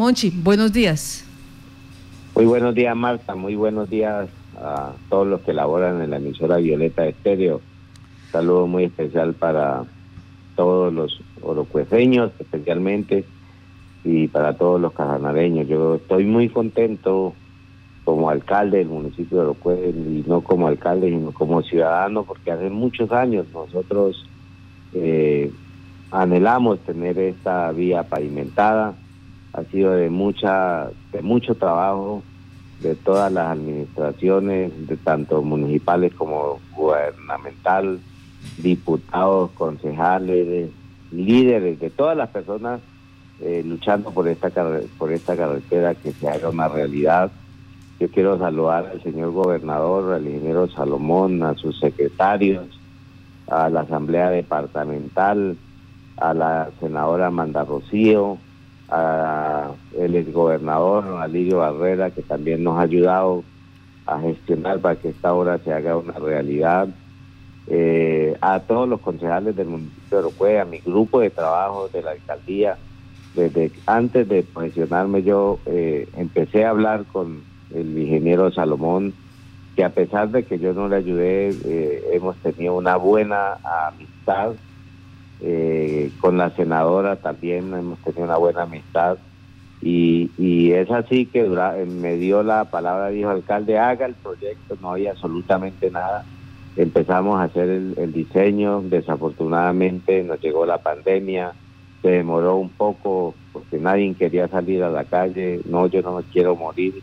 Monchi, buenos días. Muy buenos días, Marta. Muy buenos días a todos los que laboran en la emisora Violeta Estéreo. saludo muy especial para todos los orocueseños, especialmente, y para todos los casanareños. Yo estoy muy contento como alcalde del municipio de Orocue, y no como alcalde, sino como ciudadano, porque hace muchos años nosotros eh, anhelamos tener esta vía pavimentada. Ha sido de mucha, de mucho trabajo de todas las administraciones, de tanto municipales como gubernamental, diputados, concejales, líderes, de todas las personas eh, luchando por esta por esta carretera que se haga una realidad. Yo quiero saludar al señor gobernador, al ingeniero Salomón, a sus secretarios, a la asamblea departamental, a la senadora Amanda Rocío, a el exgobernador Alirio Barrera, que también nos ha ayudado a gestionar para que esta obra se haga una realidad. Eh, a todos los concejales del municipio de Orocue, a mi grupo de trabajo de la alcaldía, desde antes de posicionarme yo eh, empecé a hablar con el ingeniero Salomón, que a pesar de que yo no le ayudé, eh, hemos tenido una buena amistad eh, con la senadora también hemos tenido una buena amistad. Y, y es así que me dio la palabra, dijo alcalde, haga el proyecto, no había absolutamente nada. Empezamos a hacer el, diseño, desafortunadamente nos llegó la pandemia, se demoró un poco porque nadie quería salir a la calle, no, yo no me quiero morir.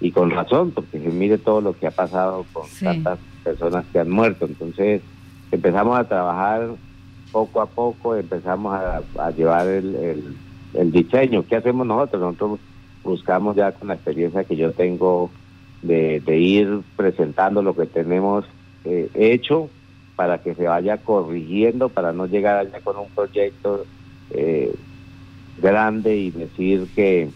Y con razón, porque se mire todo lo que ha pasado con tantas personas que han muerto. Entonces empezamos a trabajar poco a poco empezamos a, llevar el, el, diseño. ¿Qué hacemos nosotros? Nosotros buscamos ya con la experiencia que yo tengo de, ir presentando lo que tenemos eh, hecho para que se vaya corrigiendo, para no llegar allá con un proyecto eh, grande y decir que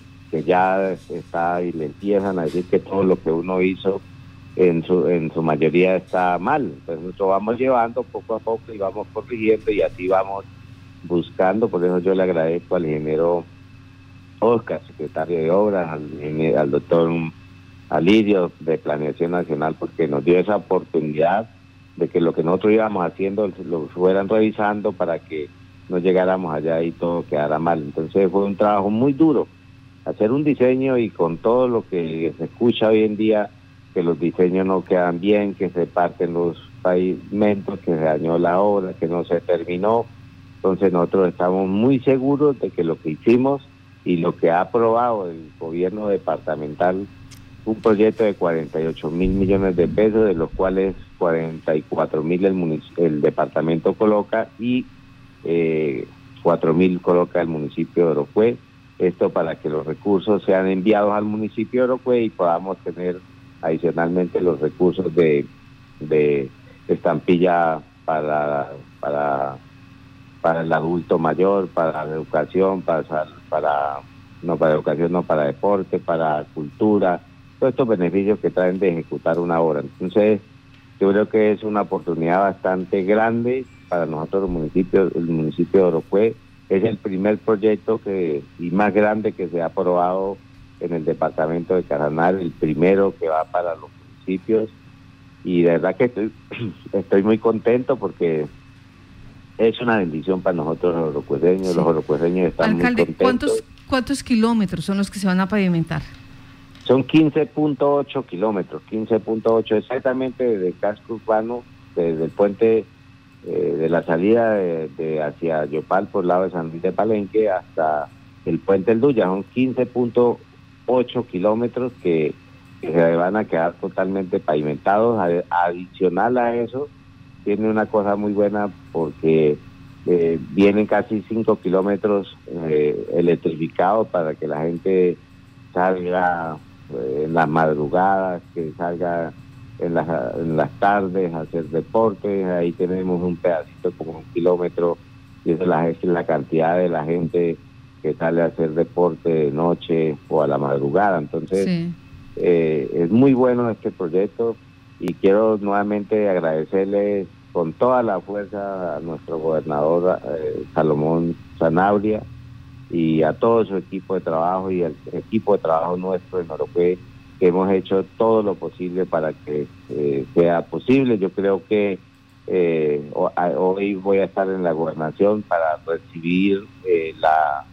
ya está y le empiezan a decir que todo lo que uno hizo en su, en su mayoría está mal. Entonces nosotros vamos llevando poco a poco y vamos corrigiendo y así vamos buscando. Por eso yo le agradezco al ingeniero Oscar, secretario de Obras, al, al doctor Alirio de Planeación Nacional, porque nos dio esa oportunidad de que lo que nosotros íbamos haciendo lo fueran revisando para que no llegáramos allá y todo quedara mal. Entonces fue un trabajo muy duro, hacer un diseño y con todo lo que se escucha hoy en día que los diseños no quedan bien, que se parten los pavimentos, que se dañó la obra, que no se terminó. Entonces nosotros estamos muy seguros de que lo que hicimos y lo que ha aprobado el gobierno departamental, un proyecto de 48 mil millones de pesos, de los cuales 44 mil el, el departamento coloca y eh, 4 mil coloca el municipio de Orocue. Esto para que los recursos sean enviados al municipio de Orocue y podamos tener adicionalmente los recursos de, de estampilla para, para, para el adulto mayor, para la educación, para, para no para educación, no para deporte, para cultura, todos estos beneficios que traen de ejecutar una obra. Entonces, yo creo que es una oportunidad bastante grande para nosotros los municipios, el municipio de Orocue. Es el primer proyecto que y más grande que se ha aprobado en el departamento de Caraná, el primero que va para los municipios. Y de verdad que estoy, estoy muy contento porque es una bendición para nosotros los orocueseños. Los orocueseños están muy contentos. ¿cuántos, ¿cuántos kilómetros son los que se van a pavimentar? Son 15.8 kilómetros, 15.8 exactamente desde el casco urbano, desde el puente eh, de la salida de, hacia Yopal por el lado de San Luis de Palenque hasta el puente El Duya, son 15.8 8 kilómetros que, se van a quedar totalmente pavimentados. Adicional a eso, tiene una cosa muy buena porque eh, vienen casi 5 kilómetros eh, electrificados para que la gente salga eh, en las madrugadas, que salga en las, en las tardes a hacer deporte. Ahí tenemos un pedacito como un kilómetro y esa la, es la cantidad de la gente que sale a hacer deporte de noche o a la madrugada. Entonces, eh, es muy bueno este proyecto y quiero nuevamente agradecerle con toda la fuerza a nuestro gobernador eh, Salomón Zanabria y a todo su equipo de trabajo y al equipo de trabajo nuestro en Norocue, que hemos hecho todo lo posible para que eh, sea posible. Yo creo que eh, hoy voy a estar en la gobernación para recibir eh, la,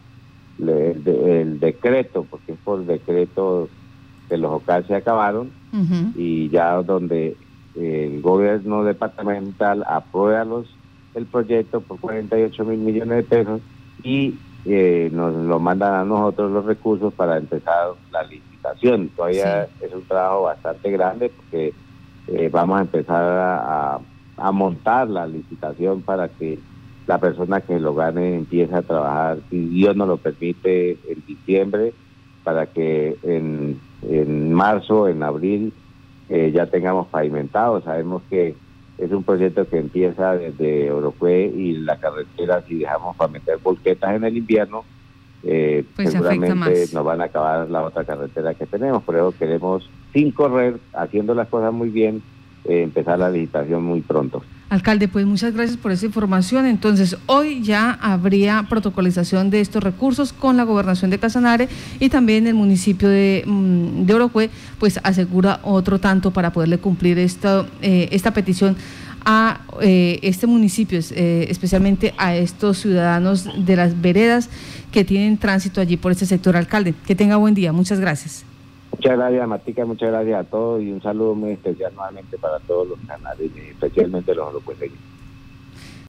el decreto, porque es por decreto que los OCAL se acabaron y ya donde el gobierno departamental aprueba los, el proyecto por 48 mil millones de pesos y eh, nos lo mandan a nosotros los recursos para empezar la licitación. Todavía es un trabajo bastante grande porque eh, vamos a empezar a, a, montar la licitación para que la persona que lo gane empiece a trabajar, si Dios nos lo permite, en diciembre, para que en, en marzo, en abril, eh, ya tengamos pavimentado. Sabemos que es un proyecto que empieza desde Orocue y la carretera, si dejamos para meter volquetas en el invierno, eh, pues seguramente nos van a acabar la otra carretera que tenemos. Por eso queremos, sin correr, haciendo las cosas muy bien, eh, empezar la licitación muy pronto. Alcalde, pues muchas gracias por esa información. Entonces, hoy ya habría protocolización de estos recursos con la gobernación de Casanare y también el municipio de, mm, de Orocue, pues asegura otro tanto para poderle cumplir esta, eh, esta petición a eh, este municipio, eh, especialmente a estos ciudadanos de las veredas que tienen tránsito allí por este sector, alcalde. Que tenga buen día. Muchas gracias. Muchas gracias, Matica, muchas gracias a todos y un saludo muy especial nuevamente para todos los canales, especialmente los europeos.